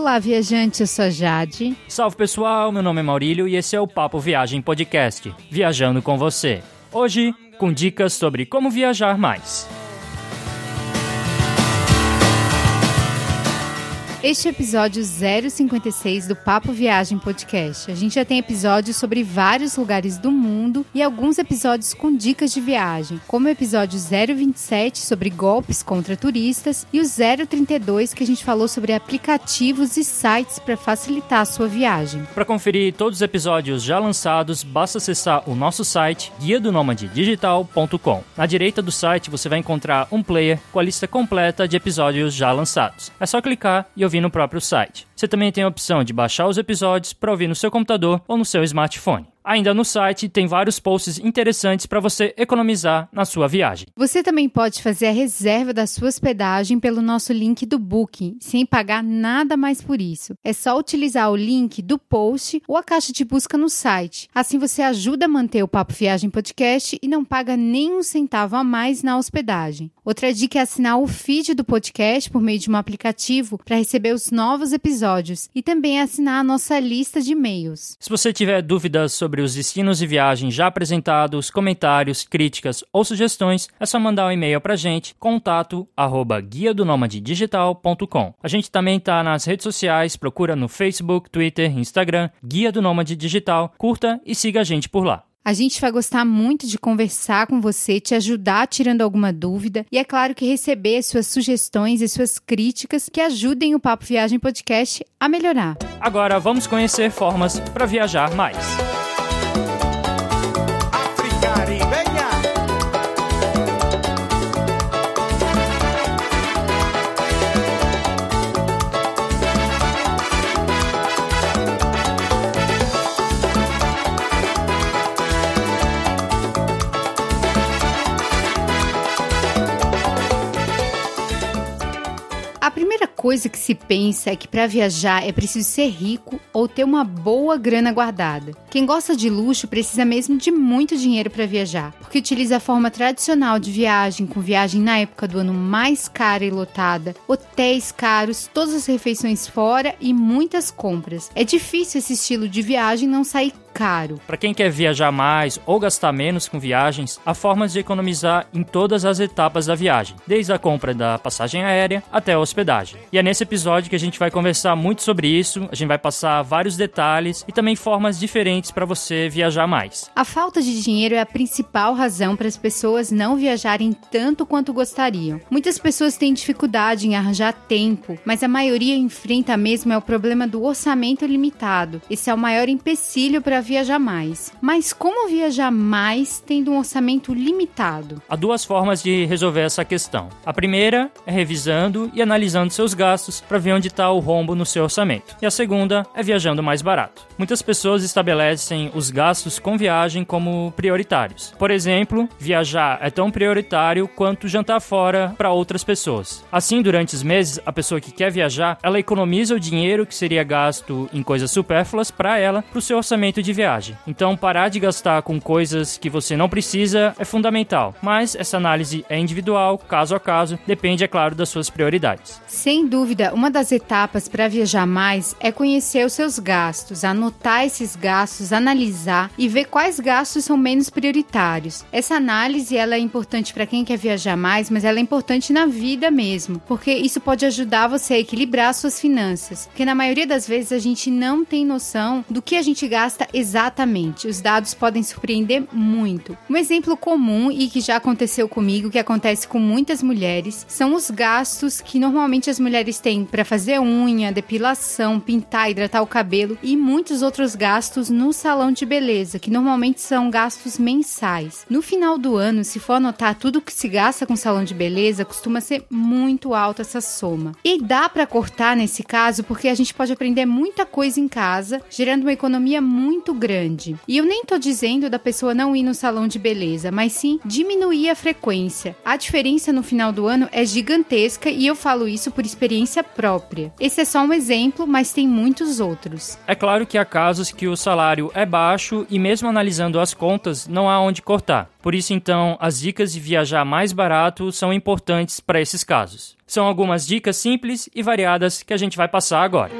Olá, viajante, eu sou Jade. Salve pessoal, meu nome é Maurílio e esse é o Papo Viagem Podcast, viajando com você. Hoje, com dicas sobre como viajar mais. Este é o episódio 056 do Papo Viagem Podcast. A gente já tem episódios sobre vários lugares do mundo e alguns episódios com dicas de viagem, como o episódio 027 sobre golpes contra turistas e o 032 que a gente falou sobre aplicativos e sites para facilitar a sua viagem. Para conferir todos os episódios já lançados, basta acessar o nosso site guia do digital.com. Na direita do site você vai encontrar um player com a lista completa de episódios já lançados. É só clicar e ouvir no próprio site. Você também tem a opção de baixar os episódios para ouvir no seu computador ou no seu smartphone. Ainda no site tem vários posts interessantes para você economizar na sua viagem. Você também pode fazer a reserva da sua hospedagem pelo nosso link do Booking, sem pagar nada mais por isso. É só utilizar o link do post ou a caixa de busca no site. Assim você ajuda a manter o Papo Viagem Podcast e não paga nem um centavo a mais na hospedagem. Outra dica é assinar o feed do podcast por meio de um aplicativo para receber os novos episódios e também assinar a nossa lista de e-mails. Se você tiver dúvidas sobre sobre os destinos de viagem já apresentados, comentários, críticas ou sugestões, é só mandar um e-mail pra gente, contato arroba guia do digital.com. A gente também tá nas redes sociais, procura no Facebook, Twitter, Instagram, Guia do Nômade Digital, curta e siga a gente por lá. A gente vai gostar muito de conversar com você, te ajudar tirando alguma dúvida e é claro que receber suas sugestões e suas críticas que ajudem o Papo Viagem Podcast a melhorar. Agora vamos conhecer formas para viajar mais. Coisa que se pensa é que para viajar é preciso ser rico ou ter uma boa grana guardada. Quem gosta de luxo precisa mesmo de muito dinheiro para viajar, porque utiliza a forma tradicional de viagem, com viagem na época do ano mais cara e lotada, hotéis caros, todas as refeições fora e muitas compras. É difícil esse estilo de viagem não sair caro. Para quem quer viajar mais ou gastar menos com viagens, há formas de economizar em todas as etapas da viagem, desde a compra da passagem aérea até a hospedagem. E é nesse episódio que a gente vai conversar muito sobre isso, a gente vai passar vários detalhes e também formas diferentes para você viajar mais. A falta de dinheiro é a principal razão para as pessoas não viajarem tanto quanto gostariam. Muitas pessoas têm dificuldade em arranjar tempo, mas a maioria enfrenta mesmo é o problema do orçamento limitado. Esse é o maior empecilho para viajar mais. Mas como viajar mais tendo um orçamento limitado? Há duas formas de resolver essa questão. A primeira é revisando e analisando seus gastos para ver onde está o rombo no seu orçamento. E a segunda é viajando mais barato. Muitas pessoas estabelecem os gastos com viagem como prioritários. Por exemplo, viajar é tão prioritário quanto jantar fora para outras pessoas. Assim, durante os meses, a pessoa que quer viajar, ela economiza o dinheiro que seria gasto em coisas supérfluas para ela, para o seu orçamento de de viagem. Então, parar de gastar com coisas que você não precisa é fundamental, mas essa análise é individual, caso a caso, depende, é claro, das suas prioridades. Sem dúvida, uma das etapas para viajar mais é conhecer os seus gastos, anotar esses gastos, analisar e ver quais gastos são menos prioritários. Essa análise ela é importante para quem quer viajar mais, mas ela é importante na vida mesmo, porque isso pode ajudar você a equilibrar suas finanças. Porque na maioria das vezes a gente não tem noção do que a gente gasta Exatamente, os dados podem surpreender muito. Um exemplo comum e que já aconteceu comigo, que acontece com muitas mulheres, são os gastos que normalmente as mulheres têm para fazer unha, depilação, pintar, hidratar o cabelo e muitos outros gastos no salão de beleza, que normalmente são gastos mensais. No final do ano, se for anotar tudo que se gasta com salão de beleza, costuma ser muito alta essa soma. E dá para cortar nesse caso porque a gente pode aprender muita coisa em casa, gerando uma economia muito muito grande. E eu nem tô dizendo da pessoa não ir no salão de beleza, mas sim diminuir a frequência. A diferença no final do ano é gigantesca e eu falo isso por experiência própria. Esse é só um exemplo, mas tem muitos outros. É claro que há casos que o salário é baixo e mesmo analisando as contas, não há onde cortar. Por isso, então, as dicas de viajar mais barato são importantes para esses casos. São algumas dicas simples e variadas que a gente vai passar agora.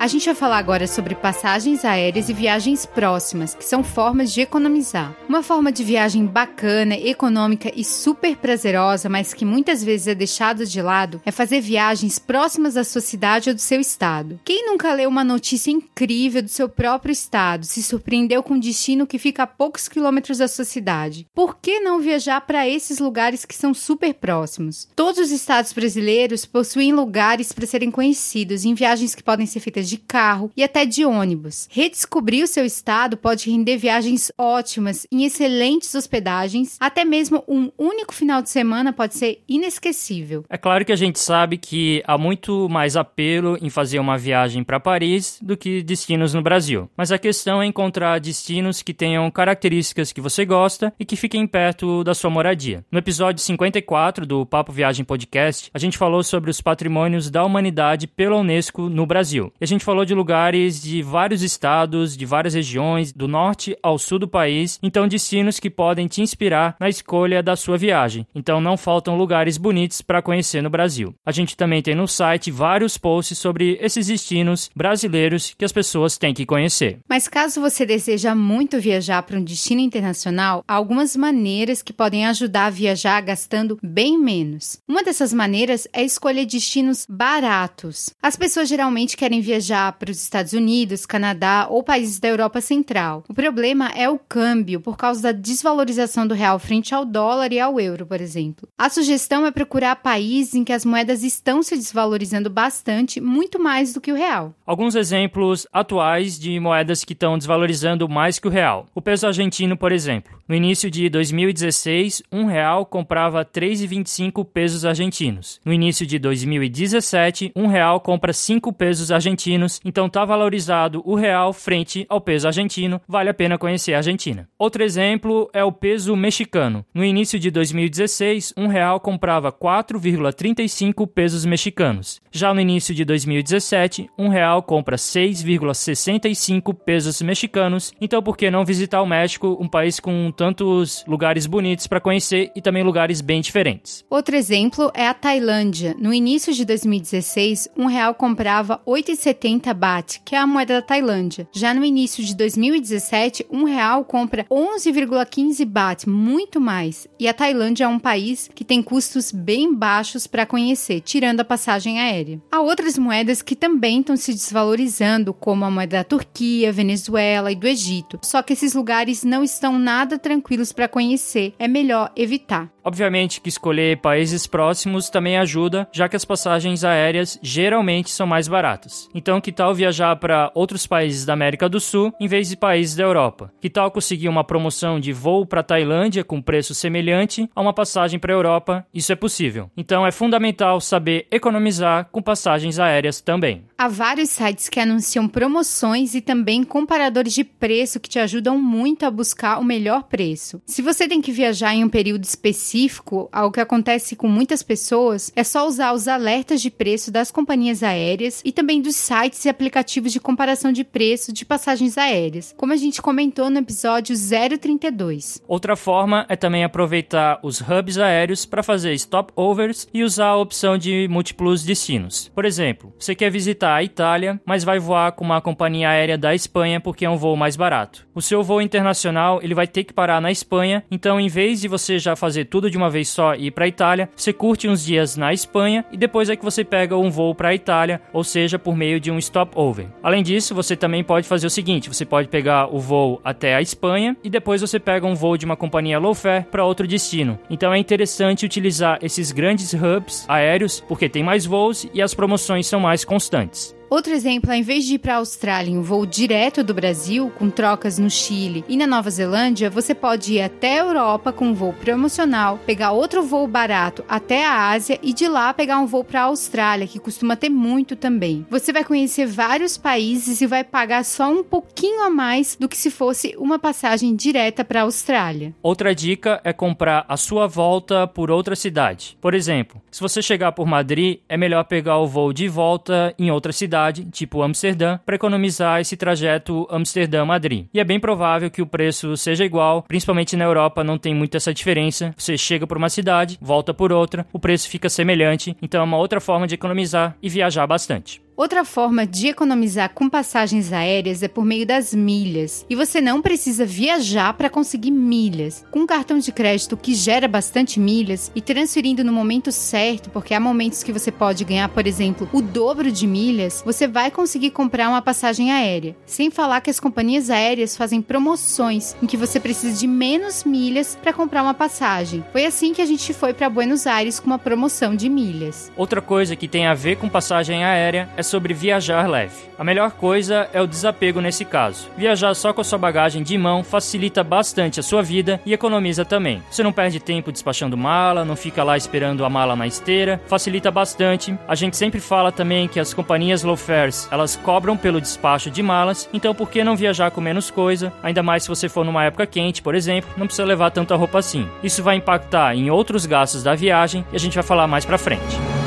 A gente vai falar agora sobre passagens aéreas e viagens próximas, que são formas de economizar. Uma forma de viagem bacana, econômica e super prazerosa, mas que muitas vezes é deixada de lado, é fazer viagens próximas da sua cidade ou do seu estado. Quem nunca leu uma notícia incrível do seu próprio estado, se surpreendeu com um destino que fica a poucos quilômetros da sua cidade? Por que não viajar para esses lugares que são super próximos? Todos os estados brasileiros possuem lugares para serem conhecidos em viagens que podem ser feitas de carro e até de ônibus. Redescobrir o seu estado pode render viagens ótimas em excelentes hospedagens, até mesmo um único final de semana pode ser inesquecível. É claro que a gente sabe que há muito mais apelo em fazer uma viagem para Paris do que destinos no Brasil. Mas a questão é encontrar destinos que tenham características que você gosta e que fiquem perto da sua moradia. No episódio 54 do Papo Viagem Podcast, a gente falou sobre os patrimônios da humanidade pela Unesco no Brasil. E a gente gente falou de lugares de vários estados, de várias regiões, do norte ao sul do país, então destinos que podem te inspirar na escolha da sua viagem. Então não faltam lugares bonitos para conhecer no Brasil. A gente também tem no site vários posts sobre esses destinos brasileiros que as pessoas têm que conhecer. Mas caso você deseja muito viajar para um destino internacional, há algumas maneiras que podem ajudar a viajar gastando bem menos. Uma dessas maneiras é escolher destinos baratos. As pessoas geralmente querem viajar viajar para os Estados Unidos, Canadá ou países da Europa Central. O problema é o câmbio, por causa da desvalorização do real frente ao dólar e ao euro, por exemplo. A sugestão é procurar países em que as moedas estão se desvalorizando bastante, muito mais do que o real. Alguns exemplos atuais de moedas que estão desvalorizando mais que o real. O peso argentino, por exemplo. No início de 2016, um real comprava 3,25 pesos argentinos. No início de 2017, um real compra 5 pesos argentinos. Então está valorizado o real frente ao peso argentino. Vale a pena conhecer a Argentina. Outro exemplo é o peso mexicano. No início de 2016, um real comprava 4,35 pesos mexicanos. Já no início de 2017, um real compra 6,65 pesos mexicanos. Então por que não visitar o México, um país com tantos lugares bonitos para conhecer e também lugares bem diferentes. Outro exemplo é a Tailândia. No início de 2016, um real comprava 8,70 baht, que é a moeda da Tailândia. Já no início de 2017, um real compra 11,15 baht, muito mais. E a Tailândia é um país que tem custos bem baixos para conhecer, tirando a passagem aérea. Há outras moedas que também estão se desvalorizando, como a moeda da Turquia, Venezuela e do Egito. Só que esses lugares não estão nada tranquilos para conhecer, é melhor evitar. Obviamente que escolher países próximos também ajuda, já que as passagens aéreas geralmente são mais baratas. Então, que tal viajar para outros países da América do Sul em vez de países da Europa? Que tal conseguir uma promoção de voo para Tailândia com preço semelhante a uma passagem para a Europa? Isso é possível. Então, é fundamental saber economizar com passagens aéreas também. Há vários sites que anunciam promoções e também comparadores de preço que te ajudam muito a buscar o melhor preço. Se você tem que viajar em um período específico, ao que acontece com muitas pessoas, é só usar os alertas de preço das companhias aéreas e também dos sites e aplicativos de comparação de preço de passagens aéreas, como a gente comentou no episódio 032. Outra forma é também aproveitar os hubs aéreos para fazer stopovers e usar a opção de múltiplos destinos. Por exemplo, você quer visitar a Itália, mas vai voar com uma companhia aérea da Espanha porque é um voo mais barato. O seu voo internacional ele vai ter que parar na Espanha, então em vez de você já fazer tudo de uma vez só e ir para Itália, você curte uns dias na Espanha e depois é que você pega um voo para Itália, ou seja, por meio de um stopover. Além disso, você também pode fazer o seguinte: você pode pegar o voo até a Espanha e depois você pega um voo de uma companhia low fare para outro destino. Então é interessante utilizar esses grandes hubs aéreos porque tem mais voos e as promoções são mais constantes. Yes. Outro exemplo, ao invés de ir para a Austrália em um voo direto do Brasil, com trocas no Chile e na Nova Zelândia, você pode ir até a Europa com um voo promocional, pegar outro voo barato até a Ásia e de lá pegar um voo para a Austrália, que costuma ter muito também. Você vai conhecer vários países e vai pagar só um pouquinho a mais do que se fosse uma passagem direta para a Austrália. Outra dica é comprar a sua volta por outra cidade. Por exemplo, se você chegar por Madrid, é melhor pegar o voo de volta em outra cidade, tipo Amsterdã, para economizar esse trajeto Amsterdã-Madrid. E é bem provável que o preço seja igual, principalmente na Europa não tem muito essa diferença. Você chega por uma cidade, volta por outra, o preço fica semelhante, então é uma outra forma de economizar e viajar bastante. Outra forma de economizar com passagens aéreas é por meio das milhas. E você não precisa viajar para conseguir milhas. Com um cartão de crédito que gera bastante milhas e transferindo no momento certo, porque há momentos que você pode ganhar, por exemplo, o dobro de milhas, você vai conseguir comprar uma passagem aérea. Sem falar que as companhias aéreas fazem promoções em que você precisa de menos milhas para comprar uma passagem. Foi assim que a gente foi para Buenos Aires com uma promoção de milhas. Outra coisa que tem a ver com passagem aérea é sobre viajar leve. A melhor coisa é o desapego nesse caso. Viajar só com a sua bagagem de mão facilita bastante a sua vida e economiza também. Você não perde tempo despachando mala, não fica lá esperando a mala na esteira, facilita bastante. A gente sempre fala também que as companhias low fares, elas cobram pelo despacho de malas, então por que não viajar com menos coisa? Ainda mais se você for numa época quente, por exemplo, não precisa levar tanta roupa assim. Isso vai impactar em outros gastos da viagem e a gente vai falar mais pra frente.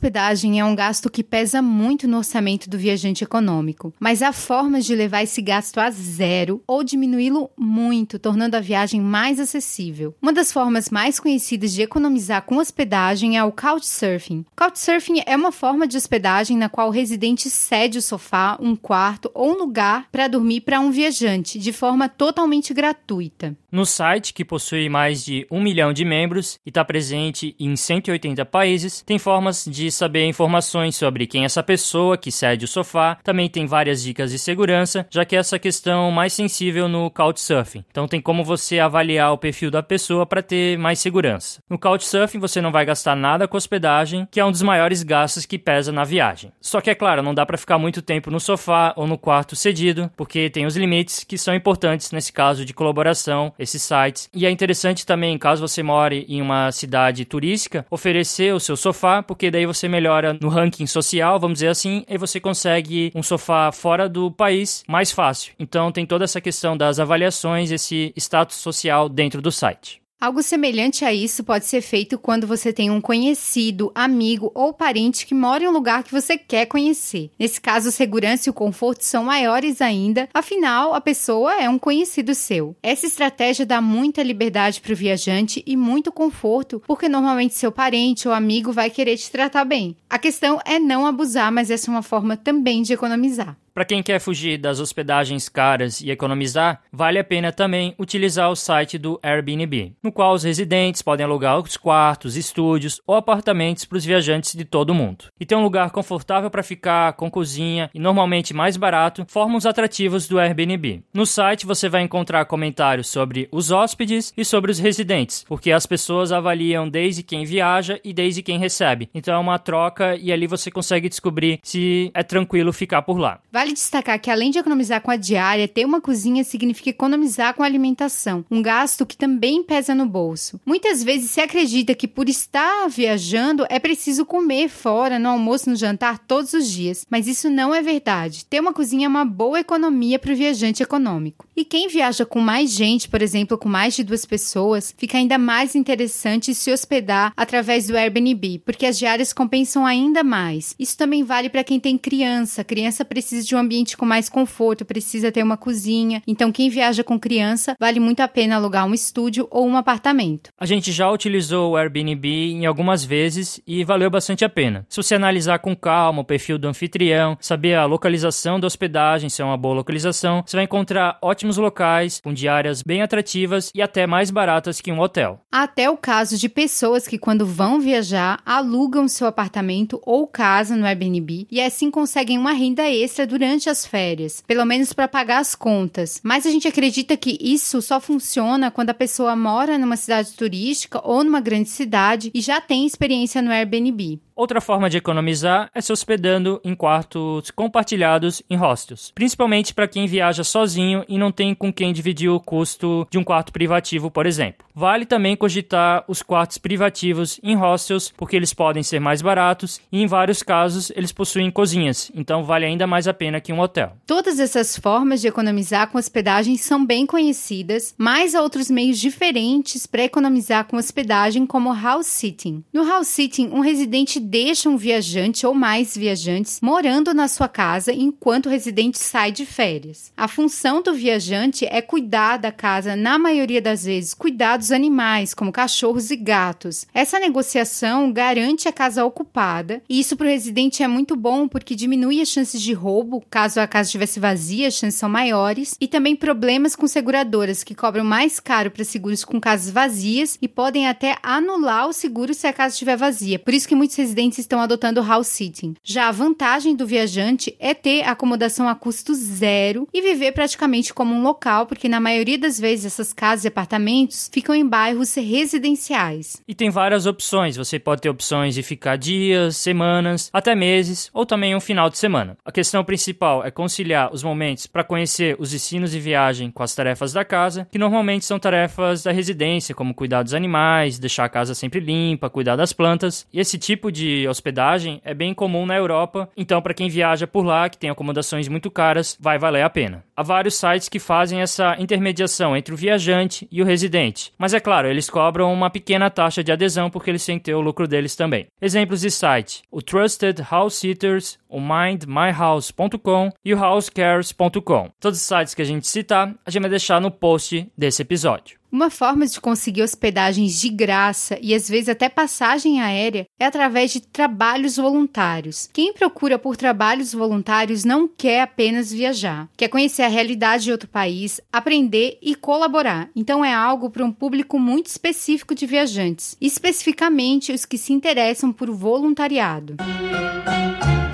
Hospedagem é um gasto que pesa muito no orçamento do viajante econômico, mas há formas de levar esse gasto a zero ou diminuí-lo muito, tornando a viagem mais acessível. Uma das formas mais conhecidas de economizar com hospedagem é o Couchsurfing. Couchsurfing é uma forma de hospedagem na qual o residente cede o sofá, um quarto ou um lugar para dormir para um viajante, de forma totalmente gratuita. No site, que possui mais de um milhão de membros e está presente em 180 países, tem formas de saber informações sobre quem é essa pessoa que cede o sofá. Também tem várias dicas de segurança, já que essa questão mais sensível no Couchsurfing. Então tem como você avaliar o perfil da pessoa para ter mais segurança. No Couchsurfing você não vai gastar nada com hospedagem, que é um dos maiores gastos que pesa na viagem. Só que é claro, não dá para ficar muito tempo no sofá ou no quarto cedido, porque tem os limites que são importantes nesse caso de colaboração esses sites. E é interessante também, caso você more em uma cidade turística, oferecer o seu sofá, porque daí você melhora no ranking social, vamos dizer assim, e você consegue um sofá fora do país mais fácil. Então tem toda essa questão das avaliações, esse status social dentro do site. Algo semelhante a isso pode ser feito quando você tem um conhecido, amigo ou parente que mora em um lugar que você quer conhecer. Nesse caso, a segurança e o conforto são maiores ainda, afinal, a pessoa é um conhecido seu. Essa estratégia dá muita liberdade para o viajante e muito conforto, porque normalmente seu parente ou amigo vai querer te tratar bem. A questão é não abusar, mas essa é uma forma também de economizar. Para quem quer fugir das hospedagens caras e economizar, vale a pena também utilizar o site do Airbnb, no qual os residentes podem alugar os quartos, estúdios ou apartamentos para os viajantes de todo o mundo. E ter um lugar confortável para ficar, com cozinha e normalmente mais barato, forma os atrativos do Airbnb. No site você vai encontrar comentários sobre os hóspedes e sobre os residentes, porque as pessoas avaliam desde quem viaja e desde quem recebe. Então é uma troca e ali você consegue descobrir se é tranquilo ficar por lá. Vale destacar que além de economizar com a diária, ter uma cozinha significa economizar com a alimentação, um gasto que também pesa no bolso. Muitas vezes se acredita que por estar viajando é preciso comer fora, no almoço, no jantar, todos os dias, mas isso não é verdade. Ter uma cozinha é uma boa economia para o viajante econômico. E quem viaja com mais gente, por exemplo, com mais de duas pessoas, fica ainda mais interessante se hospedar através do Airbnb, porque as diárias compensam ainda mais. Isso também vale para quem tem criança. A criança precisa de um ambiente com mais conforto, precisa ter uma cozinha. Então, quem viaja com criança, vale muito a pena alugar um estúdio ou um apartamento. A gente já utilizou o Airbnb em algumas vezes e valeu bastante a pena. Se você analisar com calma o perfil do anfitrião, saber a localização da hospedagem, se é uma boa localização, você vai encontrar ótimos locais com diárias bem atrativas e até mais baratas que um hotel. Até o caso de pessoas que, quando vão viajar, alugam seu apartamento ou casa no Airbnb e assim conseguem uma renda extra durante as férias, pelo menos para pagar as contas. Mas a gente acredita que isso só funciona quando a pessoa mora numa cidade turística ou numa grande cidade e já tem experiência no Airbnb. Outra forma de economizar é se hospedando em quartos compartilhados em hostels, principalmente para quem viaja sozinho e não tem com quem dividir o custo de um quarto privativo, por exemplo. Vale também cogitar os quartos privativos em hostels, porque eles podem ser mais baratos e, em vários casos, eles possuem cozinhas, então vale ainda mais a pena que um hotel. Todas essas formas de economizar com hospedagem são bem conhecidas, mas há outros meios diferentes para economizar com hospedagem, como house sitting. No house sitting, um residente deixa um viajante ou mais viajantes morando na sua casa enquanto o residente sai de férias. A função do viajante é cuidar da casa, na maioria das vezes, cuidar dos animais, como cachorros e gatos. Essa negociação garante a casa ocupada, e isso para o residente é muito bom porque diminui as chances de roubo, caso a casa estivesse vazia, as chances são maiores, e também problemas com seguradoras que cobram mais caro para seguros com casas vazias e podem até anular o seguro se a casa estiver vazia. Por isso que muitos residentes estão adotando house sitting. Já a vantagem do viajante é ter acomodação a custo zero e viver praticamente como um local, porque na maioria das vezes essas casas e apartamentos ficam em bairros residenciais. E tem várias opções. Você pode ter opções de ficar dias, semanas, até meses ou também um final de semana. A questão principal é conciliar os momentos para conhecer os destinos de viagem com as tarefas da casa, que normalmente são tarefas da residência, como cuidar dos animais, deixar a casa sempre limpa, cuidar das plantas. E esse tipo de hospedagem é bem comum na Europa, então para quem viaja por lá, que tem acomodações muito caras, vai valer a pena. Há vários sites que fazem essa intermediação entre o viajante e o residente, mas é claro, eles cobram uma pequena taxa de adesão porque eles têm que ter o lucro deles também. Exemplos de site: o Trusted House Sitters, o mindmyhouse.com e o housecares.com. Todos os sites que a gente citar, a gente vai deixar no post desse episódio. Uma forma de conseguir hospedagens de graça e às vezes até passagem aérea é através de trabalhos voluntários. Quem procura por trabalhos voluntários não quer apenas viajar, quer conhecer a realidade de outro país, aprender e colaborar. Então é algo para um público muito específico de viajantes, especificamente os que se interessam por voluntariado. Música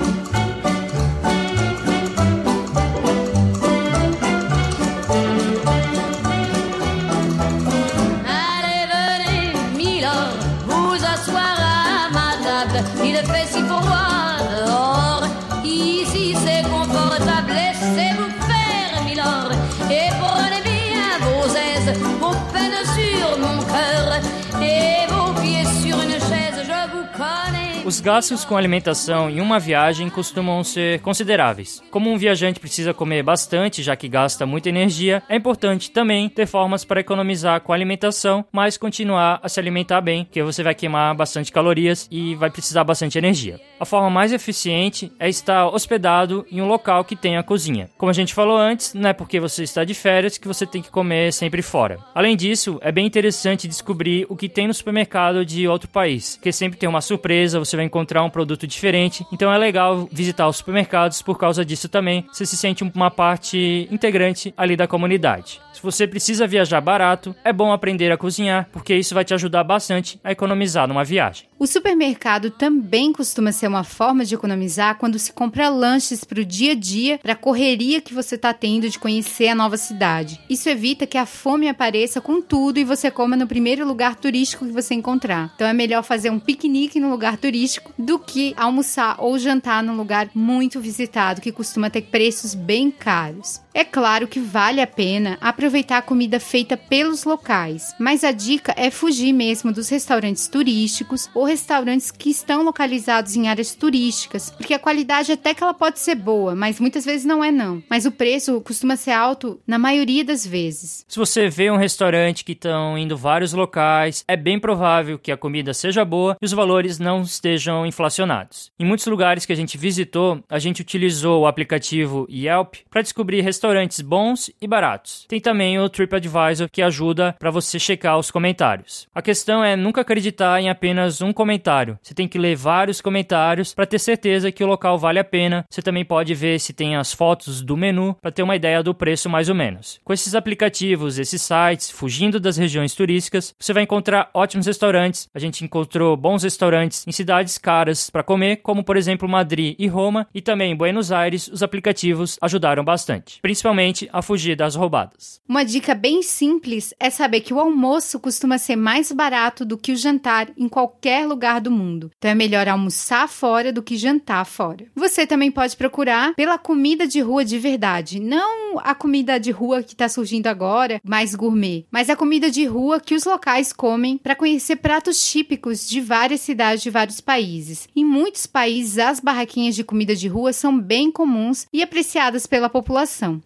Os gastos com alimentação em uma viagem costumam ser consideráveis. Como um viajante precisa comer bastante, já que gasta muita energia, é importante também ter formas para economizar com a alimentação, mas continuar a se alimentar bem, porque você vai queimar bastante calorias e vai precisar bastante energia. A forma mais eficiente é estar hospedado em um local que tenha cozinha. Como a gente falou antes, não é porque você está de férias que você tem que comer sempre fora. Além disso, é bem interessante descobrir o que tem no supermercado de outro país, porque sempre tem uma surpresa, você vai encontrar um produto diferente. Então é legal visitar os supermercados por causa disso também. Você se sente uma parte integrante ali da comunidade. Se você precisa viajar barato, é bom aprender a cozinhar, porque isso vai te ajudar bastante a economizar numa viagem. O supermercado também costuma ser uma forma de economizar quando se compra lanches para o dia a dia, para a correria que você está tendo de conhecer a nova cidade. Isso evita que a fome apareça com tudo e você coma no primeiro lugar turístico que você encontrar. Então é melhor fazer um piquenique no lugar turístico do que almoçar ou jantar num lugar muito visitado que costuma ter preços bem caros. É claro que vale a pena aproveitar a comida feita pelos locais, mas a dica é fugir mesmo dos restaurantes turísticos ou restaurantes que estão localizados em áreas turísticas, porque a qualidade até que ela pode ser boa, mas muitas vezes não é não. Mas o preço costuma ser alto na maioria das vezes. Se você vê um restaurante que estão indo vários locais, é bem provável que a comida seja boa e os valores não estejam inflacionados. Em muitos lugares que a gente visitou, a gente utilizou o aplicativo Yelp para descobrir restaurantes bons e baratos. Tem também o TripAdvisor que ajuda para você checar os comentários. A questão é nunca acreditar em apenas um comentário. Você tem que ler vários comentários para ter certeza que o local vale a pena. Você também pode ver se tem as fotos do menu para ter uma ideia do preço mais ou menos. Com esses aplicativos, esses sites, fugindo das regiões turísticas, você vai encontrar ótimos restaurantes. A gente encontrou bons restaurantes em cidades caras para comer, como por exemplo Madrid e Roma, e também em Buenos Aires, os aplicativos ajudaram bastante, principalmente a fugir das roubadas. Uma dica bem simples é saber que o almoço costuma ser mais barato do que o jantar em qualquer lugar do mundo. Então é melhor almoçar fora do que jantar fora. Você também pode procurar pela comida de rua de verdade, não a comida de rua que está surgindo agora, mais gourmet, mas a comida de rua que os locais comem para conhecer pratos típicos de várias cidades de vários países. Em muitos países, as barraquinhas de comida de rua são bem comuns e apreciadas pela população.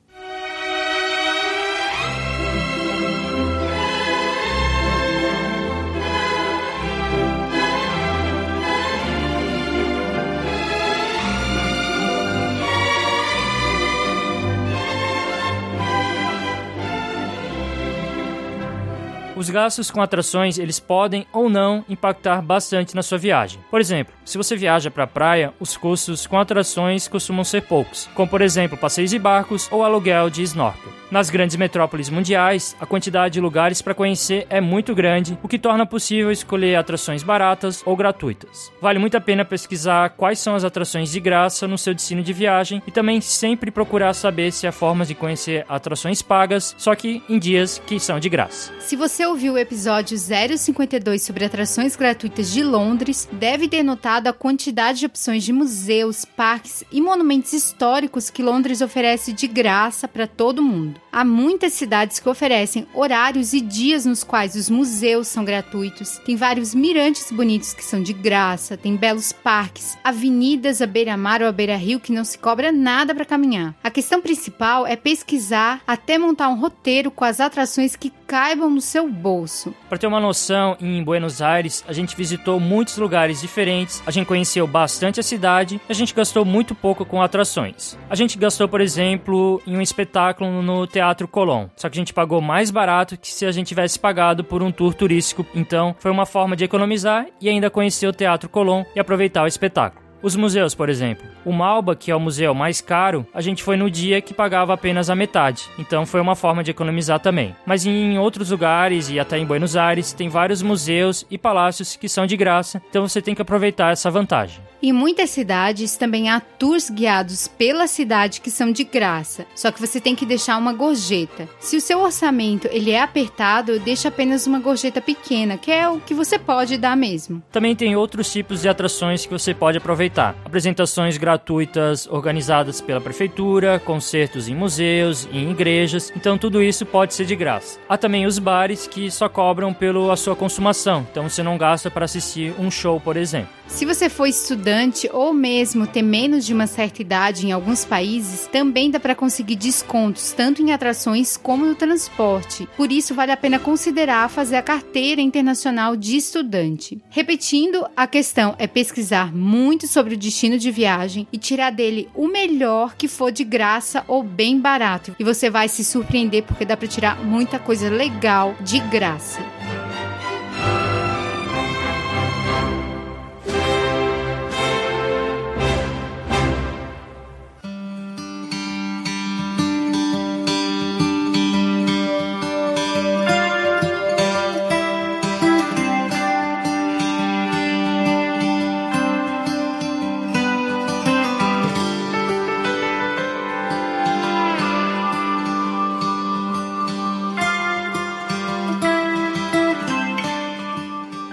Os gastos com atrações, eles podem ou não impactar bastante na sua viagem. Por exemplo, se você viaja para a praia, os custos com atrações costumam ser poucos, como por exemplo passeios de barcos ou aluguel de snorkel. Nas grandes metrópoles mundiais, a quantidade de lugares para conhecer é muito grande, o que torna possível escolher atrações baratas ou gratuitas. Vale muito a pena pesquisar quais são as atrações de graça no seu destino de viagem e também sempre procurar saber se há formas de conhecer atrações pagas, só que em dias que são de graça. Se você ouviu o episódio 052 sobre atrações gratuitas de Londres, deve ter notado a quantidade de opções de museus, parques e monumentos históricos que Londres oferece de graça para todo mundo. Há muitas cidades que oferecem horários e dias nos quais os museus são gratuitos. Tem vários mirantes bonitos que são de graça, tem belos parques, avenidas à beira-mar ou à beira-rio que não se cobra nada para caminhar. A questão principal é pesquisar até montar um roteiro com as atrações que caibam no seu bolso. Para ter uma noção, em Buenos Aires, a gente visitou muitos lugares diferentes, a gente conheceu bastante a cidade, a gente gastou muito pouco com atrações. A gente gastou, por exemplo, em um espetáculo no Teatro Colón, só que a gente pagou mais barato que se a gente tivesse pagado por um tour turístico, então foi uma forma de economizar e ainda conhecer o Teatro Colón e aproveitar o espetáculo. Os museus, por exemplo. O Malba, que é o museu mais caro, a gente foi no dia que pagava apenas a metade, então foi uma forma de economizar também. Mas em outros lugares e até em Buenos Aires, tem vários museus e palácios que são de graça, então você tem que aproveitar essa vantagem. Em muitas cidades também há tours guiados pela cidade que são de graça, só que você tem que deixar uma gorjeta. Se o seu orçamento ele é apertado, deixa apenas uma gorjeta pequena, que é o que você pode dar mesmo. Também tem outros tipos de atrações que você pode aproveitar. Apresentações gratuitas organizadas pela prefeitura, concertos em museus, em igrejas, então tudo isso pode ser de graça. Há também os bares que só cobram pela sua consumação, então você não gasta para assistir um show, por exemplo. Se você for estudante ou mesmo ter menos de uma certa idade em alguns países, também dá para conseguir descontos tanto em atrações como no transporte. Por isso, vale a pena considerar fazer a carteira internacional de estudante. Repetindo, a questão é pesquisar muito sobre o destino de viagem e tirar dele o melhor que for de graça ou bem barato. E você vai se surpreender porque dá para tirar muita coisa legal de graça.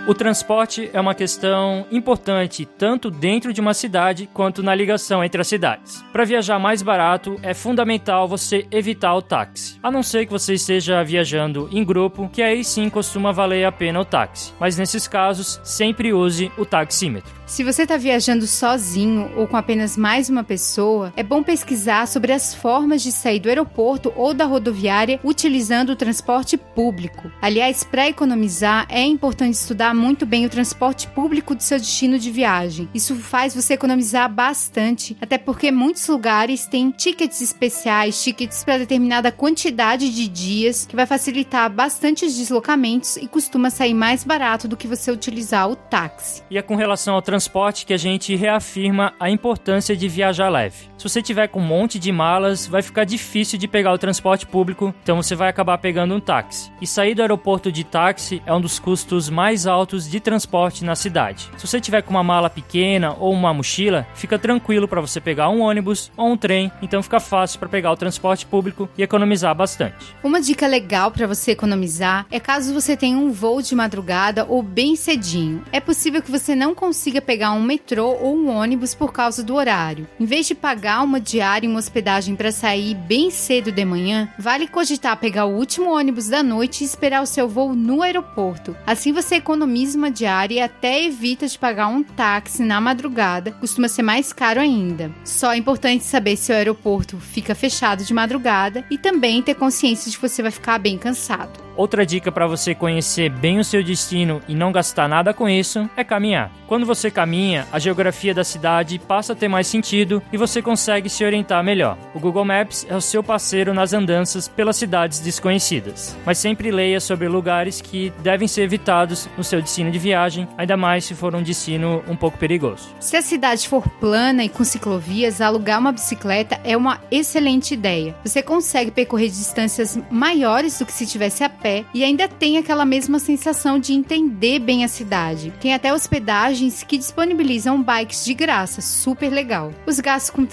O transporte é uma questão importante tanto dentro de uma cidade quanto na ligação entre as cidades. Para viajar mais barato, é fundamental você evitar o táxi. A não ser que você esteja viajando em grupo, que aí sim costuma valer a pena o táxi. Mas nesses casos, sempre use o taxímetro. Se você está viajando sozinho ou com apenas mais uma pessoa, é bom pesquisar sobre as formas de sair do aeroporto ou da rodoviária utilizando o transporte público. Aliás, para economizar, é importante estudar muito bem o transporte público do seu destino de viagem. Isso faz você economizar bastante, até porque muitos lugares têm tickets especiais, tickets para determinada quantidade de dias, que vai facilitar bastante os deslocamentos e costuma sair mais barato do que você utilizar o táxi. E é com relação ao transporte que a gente reafirma a importância de viajar leve. Se você tiver com um monte de malas, vai ficar difícil de pegar o transporte público, então você vai acabar pegando um táxi. E sair do aeroporto de táxi é um dos custos mais altos de transporte na cidade. Se você tiver com uma mala pequena ou uma mochila, fica tranquilo para você pegar um ônibus ou um trem, então fica fácil para pegar o transporte público e economizar bastante. Uma dica legal para você economizar é caso você tenha um voo de madrugada ou bem cedinho. É possível que você não consiga pegar um metrô ou um ônibus por causa do horário. Em vez de pagar uma diária e uma hospedagem para sair bem cedo de manhã, vale cogitar pegar o último ônibus da noite e esperar o seu voo no aeroporto. Assim você economiza uma diária e até evita de pagar um táxi na madrugada, costuma ser mais caro ainda. Só é importante saber se o aeroporto fica fechado de madrugada e também ter consciência de que você vai ficar bem cansado. Outra dica para você conhecer bem o seu destino e não gastar nada com isso é caminhar. Quando você caminha, a geografia da cidade passa a ter mais sentido e você consegue se orientar melhor. O Google Maps é o seu parceiro nas andanças pelas cidades desconhecidas. Mas sempre leia sobre lugares que devem ser evitados no seu destino de viagem, ainda mais se for um destino um pouco perigoso. Se a cidade for plana e com ciclovias, alugar uma bicicleta é uma excelente ideia. Você consegue percorrer distâncias maiores do que se tivesse a pé e ainda tem aquela mesma sensação de entender bem a cidade. Tem até hospedagens que disponibilizam bikes de graça, super legal. Os gastos com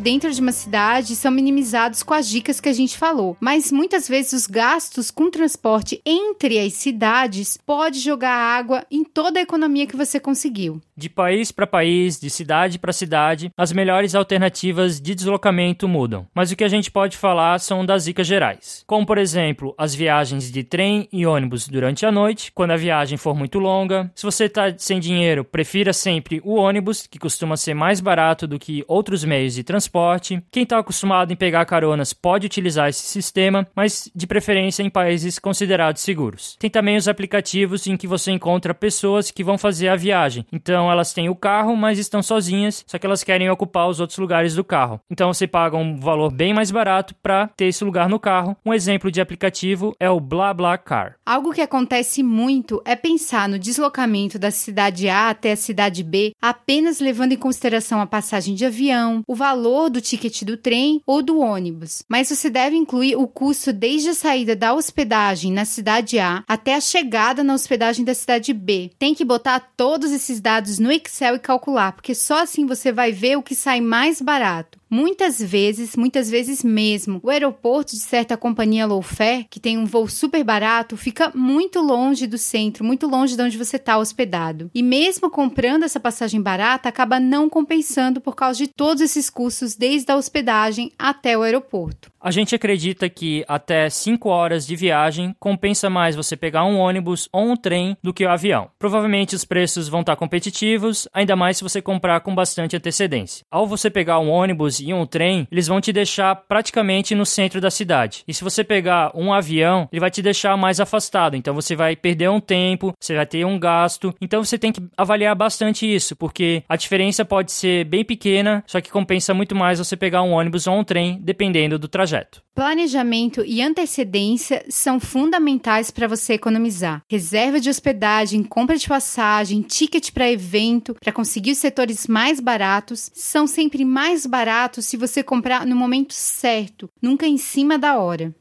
dentro de uma cidade são minimizados com as dicas que a gente falou, mas muitas vezes os gastos com transporte entre as cidades pode jogar água em toda a economia que você conseguiu. De país para país, de cidade para cidade, as melhores alternativas de deslocamento mudam. Mas o que a gente pode falar são das dicas gerais, como por exemplo, as viagens de trem e ônibus durante a noite, quando a viagem for muito longa. Se você está sem dinheiro, prefira sempre o ônibus, que costuma ser mais barato do que outros meios de transporte. Quem está acostumado em pegar caronas pode utilizar esse sistema, mas de preferência em países considerados seguros. Tem também os aplicativos em que você encontra pessoas que vão fazer a viagem. Então elas têm o carro, mas estão sozinhas, só que elas querem ocupar os outros lugares do carro. Então você paga um valor bem mais barato para ter esse lugar no carro. Um exemplo de aplicativo é o BlaBlaCar. Algo que acontece muito é pensar no deslocamento da cidade A até a cidade B apenas levando em consideração a passagem de avião, o valor do ticket do trem ou do ônibus. Mas você deve incluir o custo desde a saída da hospedagem na cidade A até a chegada na hospedagem da cidade B. Tem que botar todos esses dados no Excel e calcular, porque só assim você vai ver o que sai mais barato. Muitas vezes, muitas vezes mesmo, o aeroporto de certa companhia low fare, que tem um voo super barato, fica muito longe do centro, muito longe de onde você está hospedado. E mesmo comprando essa passagem barata, acaba não compensando por causa de todos esses custos, desde a hospedagem até o aeroporto. A gente acredita que até 5 horas de viagem compensa mais você pegar um ônibus ou um trem do que o avião. Provavelmente os preços vão estar competitivos, ainda mais se você comprar com bastante antecedência. Ao você pegar um ônibus e um trem, eles vão te deixar praticamente no centro da cidade. E se você pegar um avião, ele vai te deixar mais afastado. Então você vai perder um tempo, você vai ter um gasto. Então você tem que avaliar bastante isso, porque a diferença pode ser bem pequena, só que compensa muito mais você pegar um ônibus ou um trem, dependendo do trajeto. Planejamento e antecedência são fundamentais para você economizar. Reserva de hospedagem, compra de passagem, ticket para evento, para conseguir os setores mais baratos, são sempre mais baratos se você comprar no momento certo, nunca em cima da hora.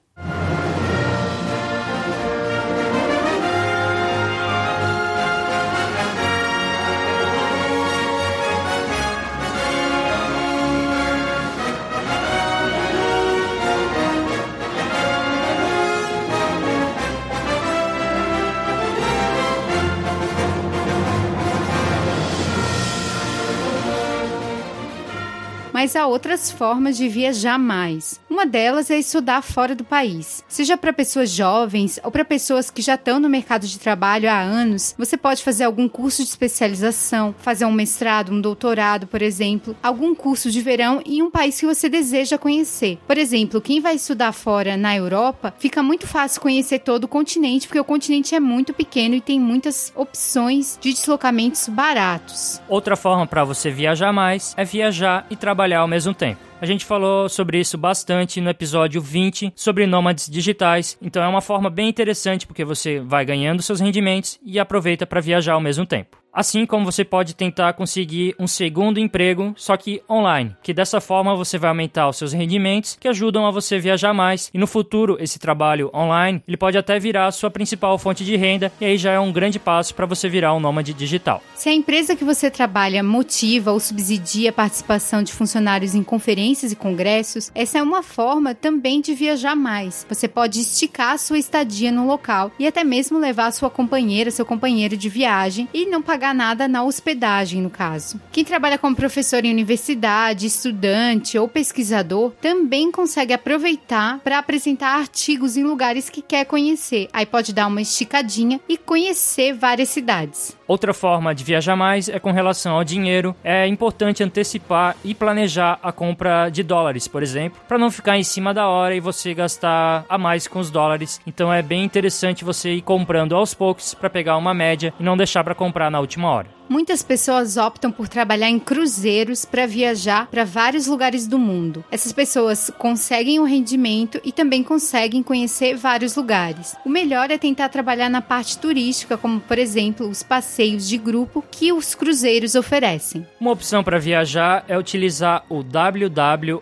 Mas há outras formas de viajar mais. Uma delas é estudar fora do país. Seja para pessoas jovens ou para pessoas que já estão no mercado de trabalho há anos, você pode fazer algum curso de especialização, fazer um mestrado, um doutorado, por exemplo, algum curso de verão em um país que você deseja conhecer. Por exemplo, quem vai estudar fora na Europa, fica muito fácil conhecer todo o continente, porque o continente é muito pequeno e tem muitas opções de deslocamentos baratos. Outra forma para você viajar mais é viajar e trabalhar ao mesmo tempo. A gente falou sobre isso bastante no episódio 20 sobre nômades digitais. Então é uma forma bem interessante porque você vai ganhando seus rendimentos e aproveita para viajar ao mesmo tempo. Assim como você pode tentar conseguir um segundo emprego, só que online, que dessa forma você vai aumentar os seus rendimentos, que ajudam a você viajar mais. E no futuro, esse trabalho online, ele pode até virar a sua principal fonte de renda, e aí já é um grande passo para você virar um nômade digital. Se a empresa que você trabalha motiva ou subsidia a participação de funcionários em conferências e congressos, essa é uma forma também de viajar mais. Você pode esticar sua estadia no local e até mesmo levar sua companheira, seu companheiro de viagem e não pagar pagar nada na hospedagem, no caso. Quem trabalha como professor em universidade, estudante ou pesquisador também consegue aproveitar para apresentar artigos em lugares que quer conhecer. Aí pode dar uma esticadinha e conhecer várias cidades. Outra forma de viajar mais é com relação ao dinheiro. É importante antecipar e planejar a compra de dólares, por exemplo, para não ficar em cima da hora e você gastar a mais com os dólares. Então é bem interessante você ir comprando aos poucos para pegar uma média e não deixar para comprar na última hora. Muitas pessoas optam por trabalhar em cruzeiros para viajar para vários lugares do mundo. Essas pessoas conseguem o rendimento e também conseguem conhecer vários lugares. O melhor é tentar trabalhar na parte turística, como por exemplo os passeios de grupo que os cruzeiros oferecem. Uma opção para viajar é utilizar o WWOOF,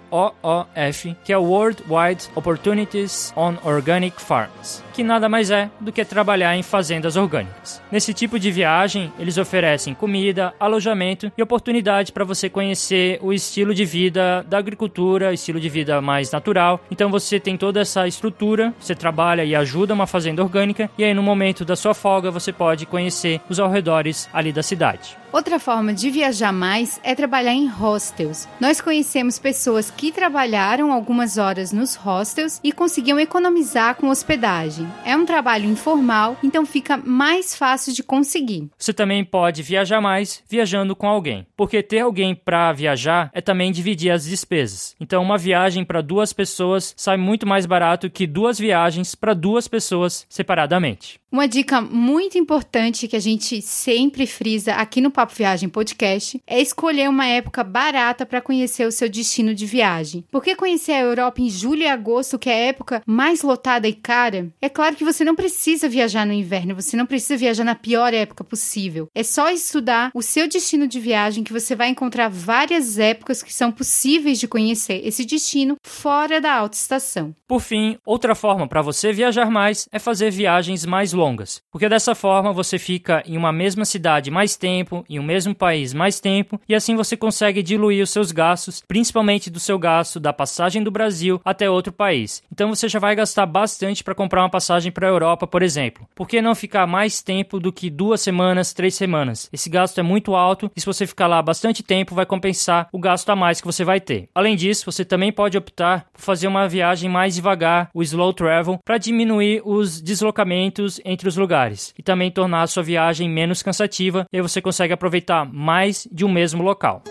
que é World Wide Opportunities on Organic Farms, que nada mais é do que trabalhar em fazendas orgânicas. Nesse tipo de viagem, eles oferecem comida, alojamento e oportunidade para você conhecer o estilo de vida da agricultura, estilo de vida mais natural. Então você tem toda essa estrutura, você trabalha e ajuda uma fazenda orgânica e aí no momento da sua folga você pode conhecer os arredores ali da cidade. Outra forma de viajar mais é trabalhar em hostels. Nós conhecemos pessoas que trabalharam algumas horas nos hostels e conseguiam economizar com hospedagem. É um trabalho informal, então fica mais fácil de conseguir. Você também pode viajar mais viajando com alguém, porque ter alguém para viajar é também dividir as despesas. Então, uma viagem para duas pessoas sai muito mais barato que duas viagens para duas pessoas separadamente. Uma dica muito importante que a gente sempre frisa aqui no Papo Viagem Podcast é escolher uma época barata para conhecer o seu destino de viagem. Porque conhecer a Europa em julho e agosto, que é a época mais lotada e cara, é claro que você não precisa viajar no inverno, você não precisa viajar na pior época possível. É só estudar o seu destino de viagem que você vai encontrar várias épocas que são possíveis de conhecer esse destino fora da alta estação. Por fim, outra forma para você viajar mais é fazer viagens mais longas longas, porque dessa forma você fica em uma mesma cidade mais tempo, em um mesmo país mais tempo, e assim você consegue diluir os seus gastos, principalmente do seu gasto da passagem do Brasil até outro país. Então você já vai gastar bastante para comprar uma passagem para a Europa, por exemplo. Por que não ficar mais tempo do que duas semanas, três semanas? Esse gasto é muito alto e se você ficar lá bastante tempo, vai compensar o gasto a mais que você vai ter. Além disso, você também pode optar por fazer uma viagem mais devagar, o slow travel, para diminuir os deslocamentos entre os lugares e também tornar a sua viagem menos cansativa e aí você consegue aproveitar mais de um mesmo local.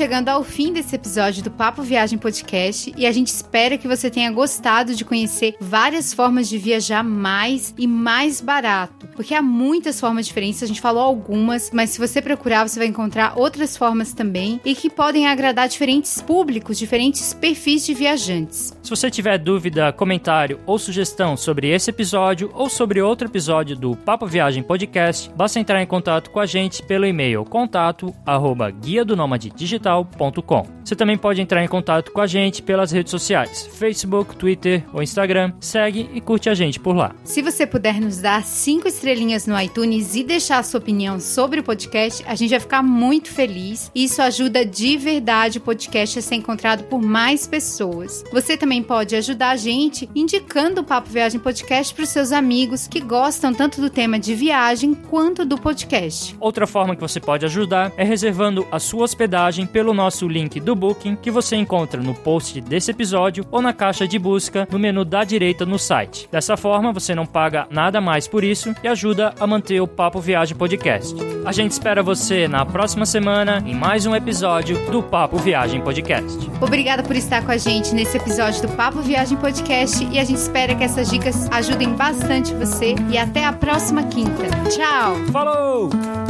Chegando ao fim desse episódio do Papo Viagem Podcast e a gente espera que você tenha gostado de conhecer várias formas de viajar mais e mais barato, porque há muitas formas diferentes, a gente falou algumas, mas se você procurar, você vai encontrar outras formas também e que podem agradar diferentes públicos, diferentes perfis de viajantes. Se você tiver dúvida, comentário ou sugestão sobre esse episódio ou sobre outro episódio do Papo Viagem Podcast, basta entrar em contato com a gente pelo e-mail contato arroba guia do digital.com. Você também pode entrar em contato com a gente pelas redes sociais, Facebook, Twitter ou Instagram. Segue e curte a gente por lá. Se você puder nos dar cinco estrelas estrelinhas no iTunes e deixar a sua opinião sobre o podcast, a gente vai ficar muito feliz. Isso ajuda de verdade o podcast a ser encontrado por mais pessoas. Você também pode ajudar a gente indicando o Papo Viagem Podcast para os seus amigos que gostam tanto do tema de viagem quanto do podcast. Outra forma que você pode ajudar é reservando a sua hospedagem pelo nosso link do Booking que você encontra no post desse episódio ou na caixa de busca no menu da direita no site. Dessa forma, você não paga nada mais por isso e ajuda a manter o Papo Viagem Podcast. A gente espera você na próxima semana em mais um episódio do Papo Viagem Podcast. Obrigada por estar com a gente nesse episódio do Papo Viagem Podcast e a gente espera que essas dicas ajudem bastante você e até a próxima quinta. Tchau! Falou!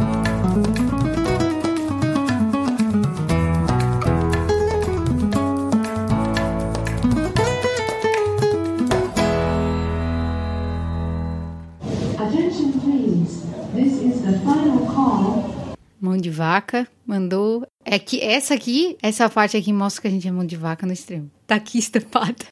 Mão de vaca mandou. É que essa aqui, essa parte aqui mostra que a gente é mão de vaca no extremo. Tá aqui estampado.